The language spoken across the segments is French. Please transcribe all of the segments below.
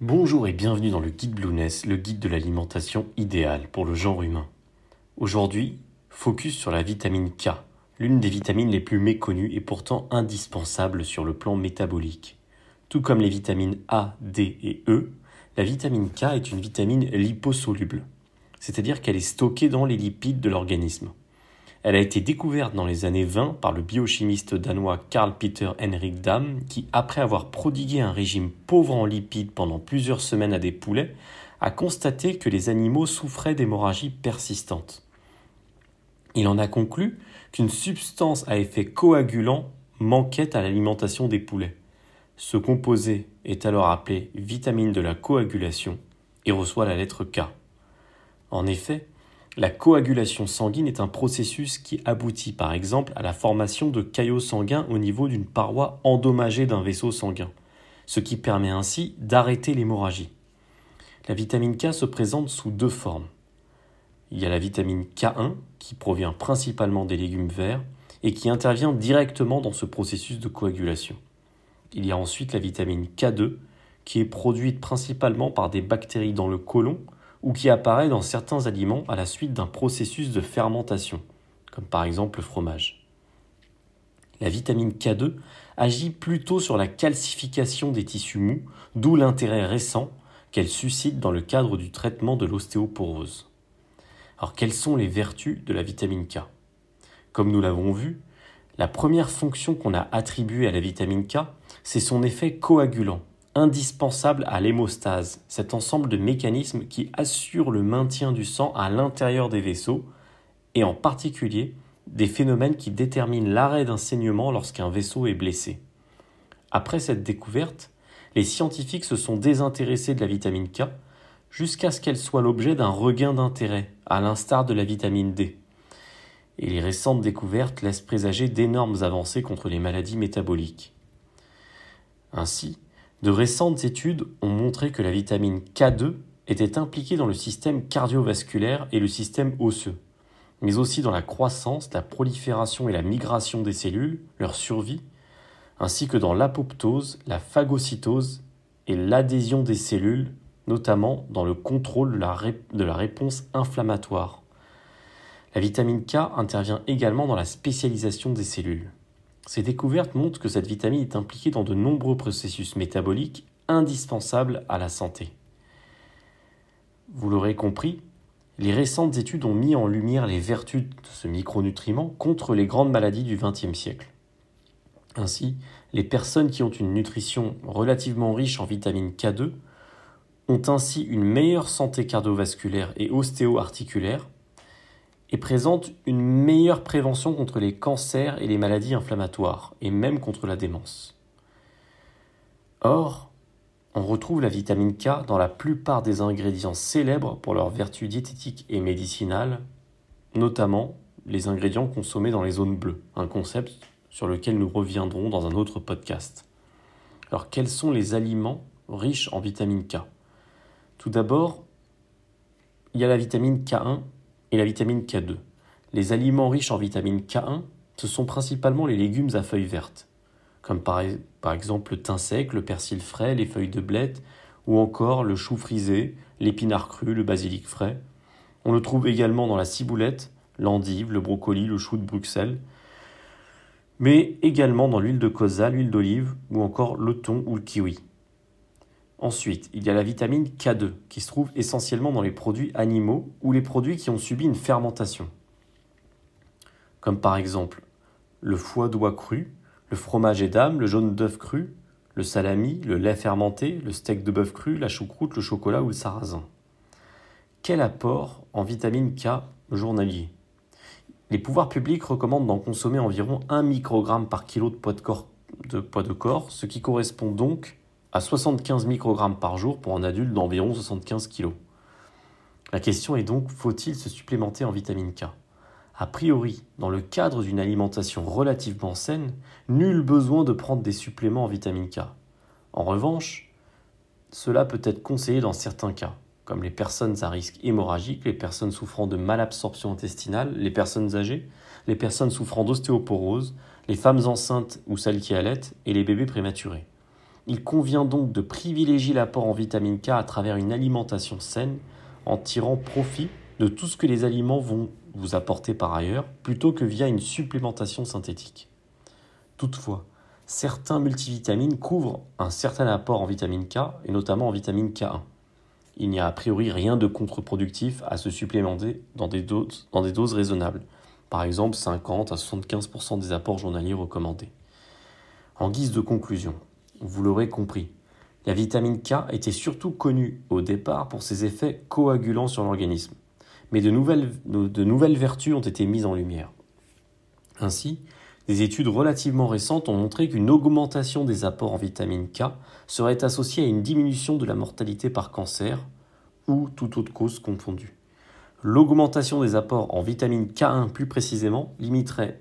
Bonjour et bienvenue dans le guide Blueness, le guide de l'alimentation idéale pour le genre humain. Aujourd'hui, focus sur la vitamine K, l'une des vitamines les plus méconnues et pourtant indispensables sur le plan métabolique. Tout comme les vitamines A, D et E, la vitamine K est une vitamine liposoluble, c'est-à-dire qu'elle est stockée dans les lipides de l'organisme. Elle a été découverte dans les années 20 par le biochimiste danois Carl Peter Henrik Dam, qui, après avoir prodigué un régime pauvre en lipides pendant plusieurs semaines à des poulets, a constaté que les animaux souffraient d'hémorragie persistante. Il en a conclu qu'une substance à effet coagulant manquait à l'alimentation des poulets. Ce composé est alors appelé vitamine de la coagulation et reçoit la lettre K. En effet, la coagulation sanguine est un processus qui aboutit par exemple à la formation de caillots sanguins au niveau d'une paroi endommagée d'un vaisseau sanguin, ce qui permet ainsi d'arrêter l'hémorragie. La vitamine K se présente sous deux formes. Il y a la vitamine K1 qui provient principalement des légumes verts et qui intervient directement dans ce processus de coagulation. Il y a ensuite la vitamine K2 qui est produite principalement par des bactéries dans le côlon ou qui apparaît dans certains aliments à la suite d'un processus de fermentation, comme par exemple le fromage. La vitamine K2 agit plutôt sur la calcification des tissus mous, d'où l'intérêt récent qu'elle suscite dans le cadre du traitement de l'ostéoporose. Alors quelles sont les vertus de la vitamine K? Comme nous l'avons vu, la première fonction qu'on a attribuée à la vitamine K, c'est son effet coagulant, indispensable à l'hémostase, cet ensemble de mécanismes qui assurent le maintien du sang à l'intérieur des vaisseaux, et en particulier des phénomènes qui déterminent l'arrêt d'un saignement lorsqu'un vaisseau est blessé. Après cette découverte, les scientifiques se sont désintéressés de la vitamine K jusqu'à ce qu'elle soit l'objet d'un regain d'intérêt, à l'instar de la vitamine D. Et les récentes découvertes laissent présager d'énormes avancées contre les maladies métaboliques. Ainsi, de récentes études ont montré que la vitamine K2 était impliquée dans le système cardiovasculaire et le système osseux, mais aussi dans la croissance, la prolifération et la migration des cellules, leur survie, ainsi que dans l'apoptose, la phagocytose et l'adhésion des cellules, notamment dans le contrôle de la, réponse inflammatoire. La vitamine K intervient également dans la spécialisation des cellules. Ces découvertes montrent que cette vitamine est impliquée dans de nombreux processus métaboliques indispensables à la santé. Vous l'aurez compris, les récentes études ont mis en lumière les vertus de ce micronutriment contre les grandes maladies du XXe siècle. Ainsi, les personnes qui ont une nutrition relativement riche en vitamine K2 ont ainsi une meilleure santé cardiovasculaire et ostéo-articulaire, et présente une meilleure prévention contre les cancers et les maladies inflammatoires, et même contre la démence. Or, on retrouve la vitamine K dans la plupart des ingrédients célèbres pour leurs vertus diététiques et médicinales, notamment les ingrédients consommés dans les zones bleues, un concept sur lequel nous reviendrons dans un autre podcast. Alors quels sont les aliments riches en vitamine K? Tout d'abord, il y a la vitamine K1 et la vitamine K2. Les aliments riches en vitamine K1, ce sont principalement les légumes à feuilles vertes, comme par, par exemple le thym sec, le persil frais, les feuilles de blette, ou encore le chou frisé, l'épinard cru, le basilic frais. On le trouve également dans la ciboulette, l'endive, le brocoli, le chou de Bruxelles, mais également dans l'huile de colza, l'huile d'olive ou encore le thon ou le kiwi. Ensuite, il y a la vitamine K2 qui se trouve essentiellement dans les produits animaux ou les produits qui ont subi une fermentation. Comme par exemple le foie d'oie cru, le fromage édame, le jaune d'œuf cru, le salami, le lait fermenté, le steak de bœuf cru, la choucroute, le chocolat ou le sarrasin. Quel apport en vitamine K journalier? Les pouvoirs publics recommandent d'en consommer environ 1 microgramme par kilo de poids de corps ce qui correspond donc à 75 microgrammes par jour pour un adulte d'environ 75 kg. La question est donc, faut-il se supplémenter en vitamine K? A priori, dans le cadre d'une alimentation relativement saine, nul besoin de prendre des suppléments en vitamine K. En revanche, cela peut être conseillé dans certains cas, comme les personnes à risque hémorragique, les personnes souffrant de malabsorption intestinale, les personnes âgées, les personnes souffrant d'ostéoporose, les femmes enceintes ou celles qui allaitent et les bébés prématurés. Il convient donc de privilégier l'apport en vitamine K à travers une alimentation saine en tirant profit de tout ce que les aliments vont vous apporter par ailleurs plutôt que via une supplémentation synthétique. Toutefois, certains multivitamines couvrent un certain apport en vitamine K et notamment en vitamine K1. Il n'y a a priori rien de contre-productif à se supplémenter dans des, doses, raisonnables, par exemple 50 à 75% des apports journaliers recommandés. En guise de conclusion, vous l'aurez compris, la vitamine K était surtout connue au départ pour ses effets coagulants sur l'organisme, mais de nouvelles, vertus ont été mises en lumière. Ainsi, des études relativement récentes ont montré qu'une augmentation des apports en vitamine K serait associée à une diminution de la mortalité par cancer ou toute autre cause confondue. L'augmentation des apports en vitamine K1 plus précisément limiterait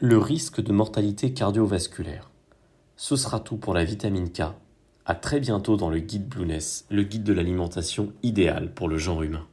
le risque de mortalité cardiovasculaire. Ce sera tout pour la vitamine K. À très bientôt dans le guide Blueness, le guide de l'alimentation idéale pour le genre humain.